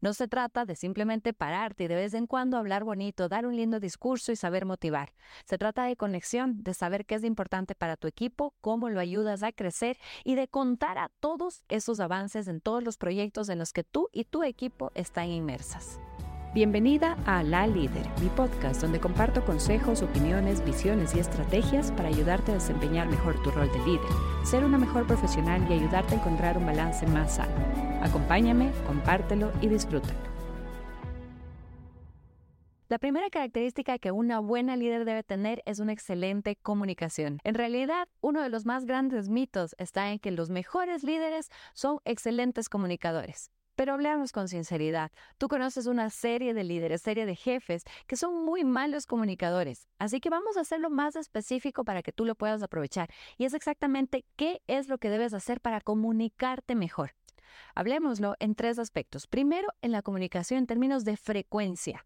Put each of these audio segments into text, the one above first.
No se trata de simplemente pararte y de vez en cuando hablar bonito, dar un lindo discurso y saber motivar. Se trata de conexión, de saber qué es importante para tu equipo, cómo lo ayudas a crecer y de contar a todos esos avances en todos los proyectos en los que tú y tu equipo están inmersas. Bienvenida a La Líder, mi podcast donde comparto consejos, opiniones, visiones y estrategias para ayudarte a desempeñar mejor tu rol de líder, ser una mejor profesional y ayudarte a encontrar un balance más sano. Acompáñame, compártelo y disfrútalo. La primera característica que una buena líder debe tener es una excelente comunicación. En realidad, uno de los más grandes mitos está en que los mejores líderes son excelentes comunicadores. Pero hablamos con sinceridad. Tú conoces una serie de líderes, serie de jefes que son muy malos comunicadores. Así que vamos a hacerlo más específico para que tú lo puedas aprovechar. Y es exactamente qué es lo que debes hacer para comunicarte mejor. Hablemoslo en tres aspectos. Primero, en la comunicación en términos de frecuencia.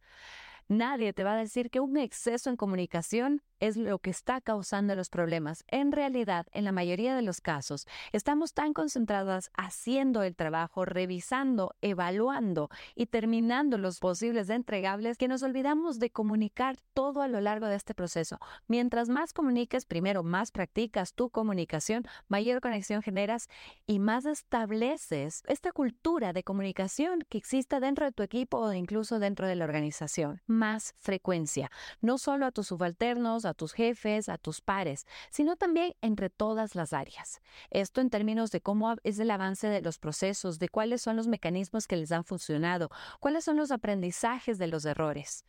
Nadie te va a decir que un exceso en comunicación es lo que está causando los problemas. En realidad, en la mayoría de los casos, estamos tan concentradas haciendo el trabajo, revisando, evaluando y terminando los posibles entregables que nos olvidamos de comunicar todo a lo largo de este proceso. Mientras más comuniques, primero más practicas tu comunicación, mayor conexión generas y más estableces esta cultura de comunicación que exista dentro de tu equipo o incluso dentro de la organización. Más frecuencia, no solo a tus subalternos, a tus jefes, a tus pares, sino también entre todas las áreas. Esto en términos de cómo es el avance de los procesos, de cuáles son los mecanismos que les han funcionado, cuáles son los aprendizajes de los errores.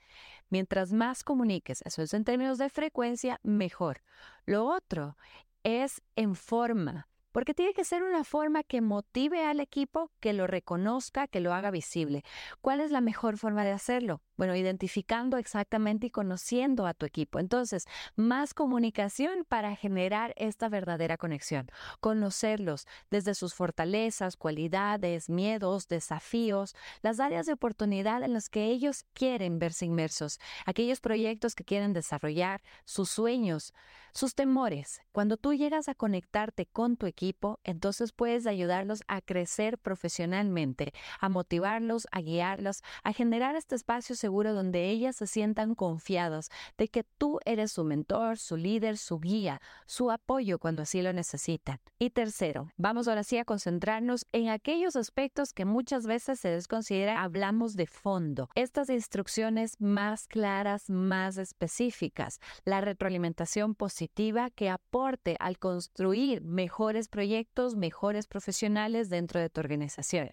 Mientras más comuniques, eso es en términos de frecuencia, mejor. Lo otro es en forma porque tiene que ser una forma que motive al equipo, que lo reconozca, que lo haga visible. ¿Cuál es la mejor forma de hacerlo? Bueno, identificando exactamente y conociendo a tu equipo. Entonces, más comunicación para generar esta verdadera conexión. Conocerlos desde sus fortalezas, cualidades, miedos, desafíos, las áreas de oportunidad en las que ellos quieren verse inmersos, aquellos proyectos que quieren desarrollar, sus sueños, sus temores. Cuando tú llegas a conectarte con tu equipo, entonces puedes ayudarlos a crecer profesionalmente, a motivarlos, a guiarlos, a generar este espacio seguro donde ellas se sientan confiadas de que tú eres su mentor, su líder, su guía, su apoyo cuando así lo necesitan. Y tercero, vamos ahora sí a concentrarnos en aquellos aspectos que muchas veces se desconsidera, hablamos de fondo. Estas instrucciones más claras, más específicas, la retroalimentación positiva que aporte al construir mejores proyectos, mejores profesionales dentro de tu organización.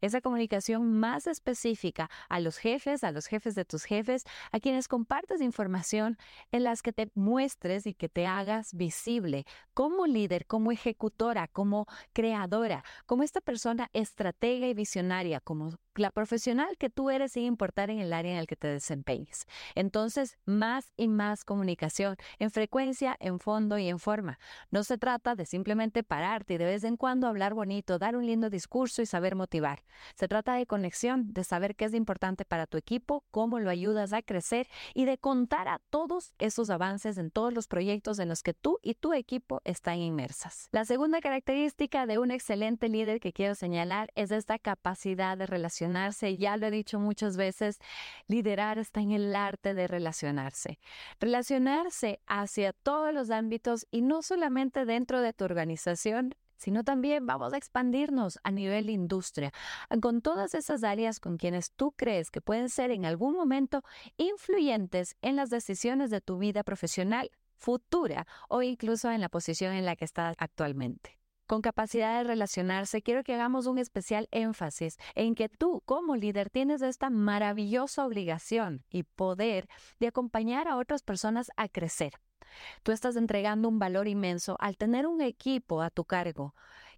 Esa comunicación más específica a los jefes, a los jefes de tus jefes, a quienes compartes información en las que te muestres y que te hagas visible como líder, como ejecutora, como creadora, como esta persona estratega y visionaria, como la profesional que tú eres sin importar en el área en el que te desempeñes. Entonces, más y más comunicación en frecuencia, en fondo y en forma. No se trata de simplemente pararte y de vez en cuando hablar bonito, dar un lindo discurso y saber motivar. Se trata de conexión, de saber qué es importante para tu equipo, cómo lo ayudas a crecer y de contar a todos esos avances en todos los proyectos en los que tú y tu equipo están inmersas. La segunda característica de un excelente líder que quiero señalar es esta capacidad de relación ya lo he dicho muchas veces, liderar está en el arte de relacionarse. Relacionarse hacia todos los ámbitos y no solamente dentro de tu organización, sino también vamos a expandirnos a nivel industria, con todas esas áreas con quienes tú crees que pueden ser en algún momento influyentes en las decisiones de tu vida profesional futura o incluso en la posición en la que estás actualmente con capacidad de relacionarse, quiero que hagamos un especial énfasis en que tú como líder tienes esta maravillosa obligación y poder de acompañar a otras personas a crecer. Tú estás entregando un valor inmenso al tener un equipo a tu cargo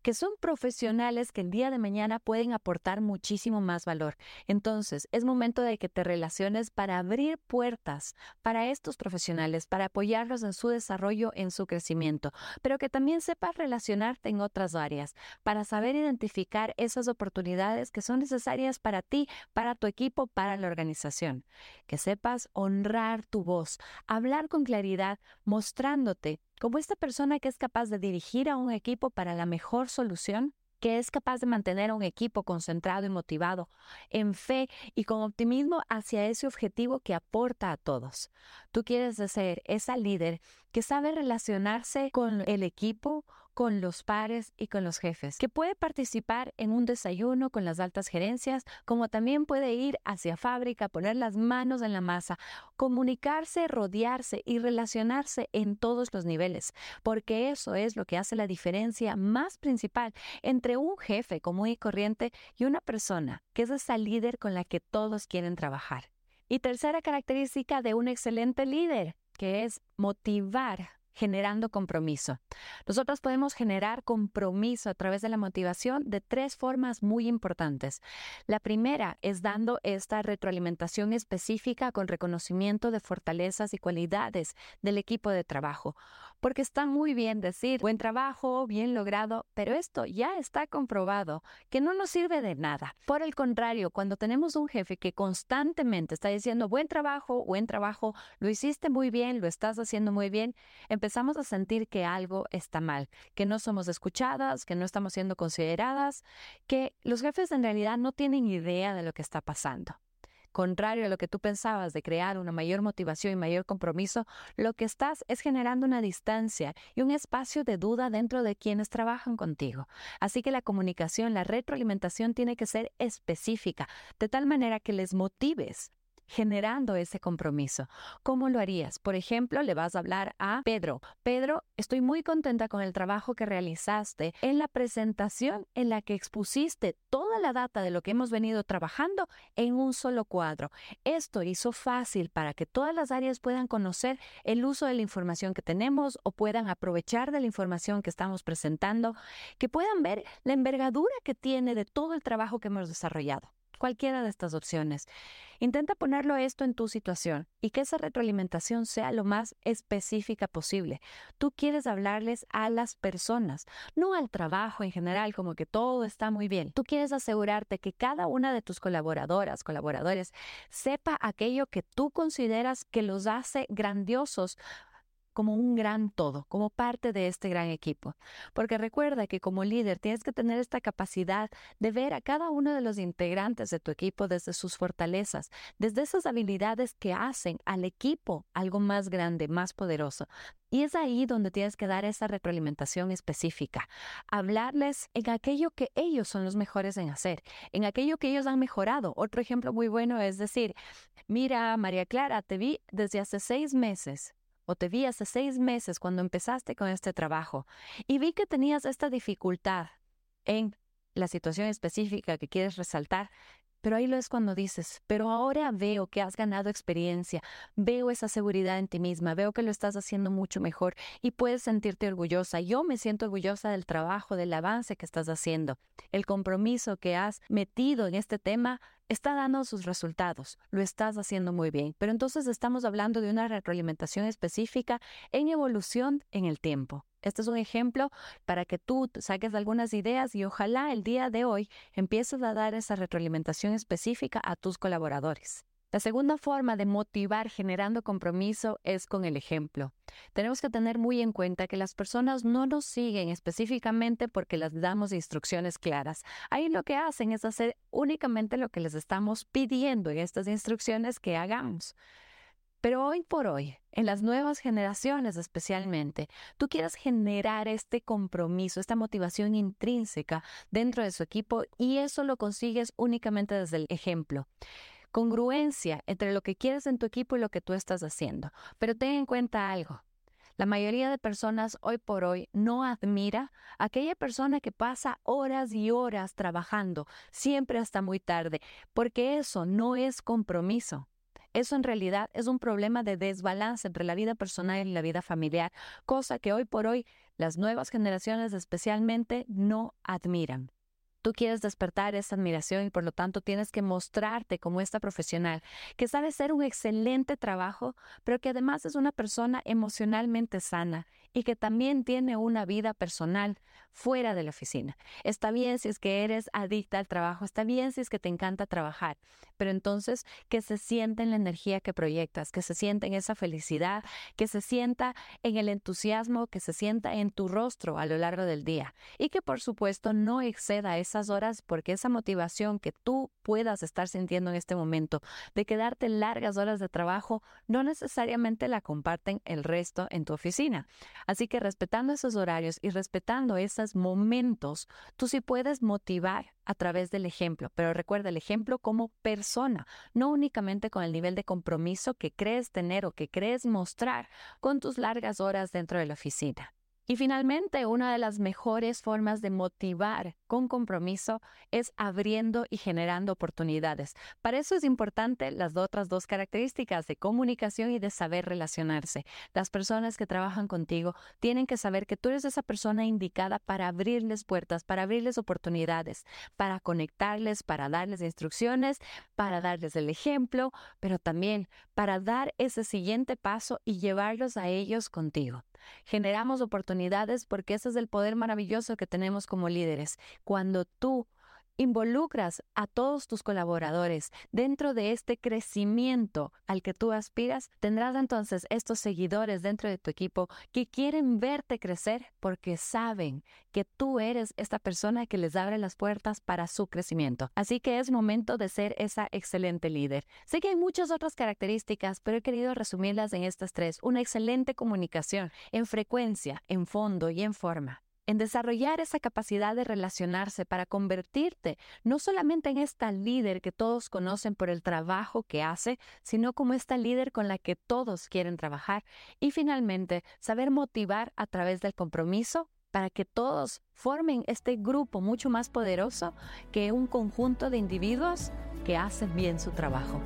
que son profesionales que el día de mañana pueden aportar muchísimo más valor. Entonces, es momento de que te relaciones para abrir puertas para estos profesionales, para apoyarlos en su desarrollo, en su crecimiento, pero que también sepas relacionarte en otras áreas, para saber identificar esas oportunidades que son necesarias para ti, para tu equipo, para la organización. Que sepas honrar tu voz, hablar con claridad, mostrándote como esta persona que es capaz de dirigir a un equipo para la mejor solución que es capaz de mantener a un equipo concentrado y motivado, en fe y con optimismo hacia ese objetivo que aporta a todos. Tú quieres ser esa líder que sabe relacionarse con el equipo, con los pares y con los jefes, que puede participar en un desayuno con las altas gerencias, como también puede ir hacia fábrica, poner las manos en la masa, comunicarse, rodearse y relacionarse en todos los niveles, porque eso es lo que hace la diferencia más principal entre un jefe común y corriente y una persona que es esa líder con la que todos quieren trabajar. Y tercera característica de un excelente líder, que es motivar generando compromiso. Nosotros podemos generar compromiso a través de la motivación de tres formas muy importantes. La primera es dando esta retroalimentación específica con reconocimiento de fortalezas y cualidades del equipo de trabajo porque está muy bien decir buen trabajo, bien logrado, pero esto ya está comprobado que no nos sirve de nada. Por el contrario, cuando tenemos un jefe que constantemente está diciendo buen trabajo, buen trabajo, lo hiciste muy bien, lo estás haciendo muy bien, empezamos a sentir que algo está mal, que no somos escuchadas, que no estamos siendo consideradas, que los jefes en realidad no tienen idea de lo que está pasando contrario a lo que tú pensabas de crear una mayor motivación y mayor compromiso, lo que estás es generando una distancia y un espacio de duda dentro de quienes trabajan contigo. Así que la comunicación, la retroalimentación tiene que ser específica, de tal manera que les motives generando ese compromiso. ¿Cómo lo harías? Por ejemplo, le vas a hablar a Pedro. Pedro, estoy muy contenta con el trabajo que realizaste en la presentación en la que expusiste toda la data de lo que hemos venido trabajando en un solo cuadro. Esto hizo fácil para que todas las áreas puedan conocer el uso de la información que tenemos o puedan aprovechar de la información que estamos presentando, que puedan ver la envergadura que tiene de todo el trabajo que hemos desarrollado cualquiera de estas opciones. Intenta ponerlo esto en tu situación y que esa retroalimentación sea lo más específica posible. Tú quieres hablarles a las personas, no al trabajo en general, como que todo está muy bien. Tú quieres asegurarte que cada una de tus colaboradoras, colaboradores, sepa aquello que tú consideras que los hace grandiosos como un gran todo, como parte de este gran equipo. Porque recuerda que como líder tienes que tener esta capacidad de ver a cada uno de los integrantes de tu equipo desde sus fortalezas, desde esas habilidades que hacen al equipo algo más grande, más poderoso. Y es ahí donde tienes que dar esa retroalimentación específica, hablarles en aquello que ellos son los mejores en hacer, en aquello que ellos han mejorado. Otro ejemplo muy bueno es decir, mira, María Clara, te vi desde hace seis meses o te vi hace seis meses cuando empezaste con este trabajo y vi que tenías esta dificultad en la situación específica que quieres resaltar, pero ahí lo es cuando dices, pero ahora veo que has ganado experiencia, veo esa seguridad en ti misma, veo que lo estás haciendo mucho mejor y puedes sentirte orgullosa. Yo me siento orgullosa del trabajo, del avance que estás haciendo. El compromiso que has metido en este tema está dando sus resultados, lo estás haciendo muy bien, pero entonces estamos hablando de una retroalimentación específica en evolución en el tiempo. Este es un ejemplo para que tú saques algunas ideas y ojalá el día de hoy empieces a dar esa retroalimentación específica a tus colaboradores. La segunda forma de motivar generando compromiso es con el ejemplo. Tenemos que tener muy en cuenta que las personas no nos siguen específicamente porque les damos instrucciones claras. Ahí lo que hacen es hacer únicamente lo que les estamos pidiendo en estas instrucciones que hagamos. Pero hoy por hoy, en las nuevas generaciones especialmente, tú quieres generar este compromiso, esta motivación intrínseca dentro de su equipo y eso lo consigues únicamente desde el ejemplo congruencia entre lo que quieres en tu equipo y lo que tú estás haciendo. Pero ten en cuenta algo. La mayoría de personas hoy por hoy no admira a aquella persona que pasa horas y horas trabajando, siempre hasta muy tarde, porque eso no es compromiso. Eso en realidad es un problema de desbalance entre la vida personal y la vida familiar, cosa que hoy por hoy las nuevas generaciones especialmente no admiran. Tú quieres despertar esa admiración y por lo tanto tienes que mostrarte como esta profesional que sabe hacer un excelente trabajo, pero que además es una persona emocionalmente sana y que también tiene una vida personal fuera de la oficina. Está bien si es que eres adicta al trabajo, está bien si es que te encanta trabajar, pero entonces que se sienta en la energía que proyectas, que se sienta en esa felicidad, que se sienta en el entusiasmo, que se sienta en tu rostro a lo largo del día y que por supuesto no exceda esas horas porque esa motivación que tú puedas estar sintiendo en este momento de quedarte largas horas de trabajo no necesariamente la comparten el resto en tu oficina. Así que respetando esos horarios y respetando esos momentos, tú sí puedes motivar a través del ejemplo, pero recuerda el ejemplo como persona, no únicamente con el nivel de compromiso que crees tener o que crees mostrar con tus largas horas dentro de la oficina. Y finalmente, una de las mejores formas de motivar con compromiso es abriendo y generando oportunidades. Para eso es importante las otras dos características de comunicación y de saber relacionarse. Las personas que trabajan contigo tienen que saber que tú eres esa persona indicada para abrirles puertas, para abrirles oportunidades, para conectarles, para darles instrucciones, para darles el ejemplo, pero también para dar ese siguiente paso y llevarlos a ellos contigo. Generamos oportunidades porque ese es el poder maravilloso que tenemos como líderes. Cuando tú involucras a todos tus colaboradores dentro de este crecimiento al que tú aspiras, tendrás entonces estos seguidores dentro de tu equipo que quieren verte crecer porque saben que tú eres esta persona que les abre las puertas para su crecimiento. Así que es momento de ser esa excelente líder. Sé que hay muchas otras características, pero he querido resumirlas en estas tres. Una excelente comunicación en frecuencia, en fondo y en forma en desarrollar esa capacidad de relacionarse para convertirte no solamente en esta líder que todos conocen por el trabajo que hace, sino como esta líder con la que todos quieren trabajar. Y finalmente, saber motivar a través del compromiso para que todos formen este grupo mucho más poderoso que un conjunto de individuos que hacen bien su trabajo.